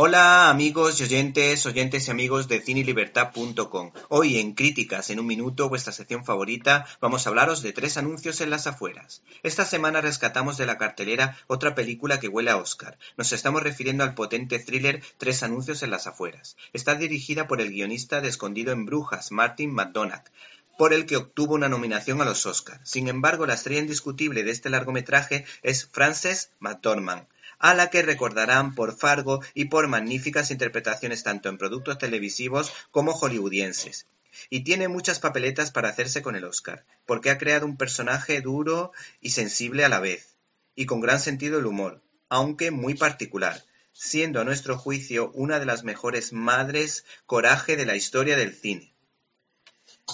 Hola amigos y oyentes, oyentes y amigos de cinelibertad.com. Hoy en Críticas en un minuto, vuestra sección favorita, vamos a hablaros de tres anuncios en las afueras. Esta semana rescatamos de la cartelera otra película que huele a Oscar. Nos estamos refiriendo al potente thriller Tres anuncios en las afueras. Está dirigida por el guionista de Escondido en Brujas, Martin McDonagh por el que obtuvo una nominación a los Oscar. Sin embargo, la estrella indiscutible de este largometraje es Frances McDormand, a la que recordarán por Fargo y por magníficas interpretaciones tanto en productos televisivos como hollywoodienses. Y tiene muchas papeletas para hacerse con el Oscar, porque ha creado un personaje duro y sensible a la vez, y con gran sentido del humor, aunque muy particular, siendo a nuestro juicio una de las mejores madres coraje de la historia del cine.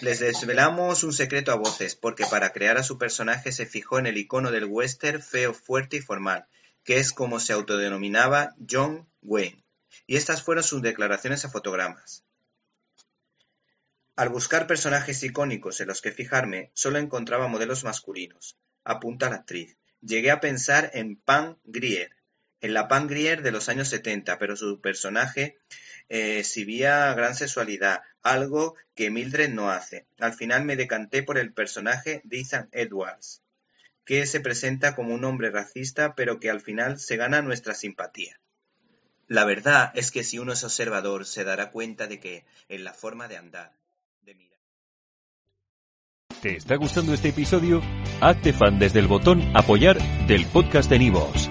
Les desvelamos un secreto a voces, porque para crear a su personaje se fijó en el icono del western feo, fuerte y formal, que es como se autodenominaba John Wayne, y estas fueron sus declaraciones a fotogramas. Al buscar personajes icónicos en los que fijarme, solo encontraba modelos masculinos, apunta la actriz. Llegué a pensar en Pan Grier, en la Pan Grier de los años 70, pero su personaje eh, exhibía gran sexualidad, algo que Mildred no hace. Al final me decanté por el personaje de Ethan Edwards, que se presenta como un hombre racista, pero que al final se gana nuestra simpatía. La verdad es que si uno es observador se dará cuenta de que en la forma de andar, de mirar. ¿Te está gustando este episodio? Hazte fan desde el botón apoyar del podcast de Nivos.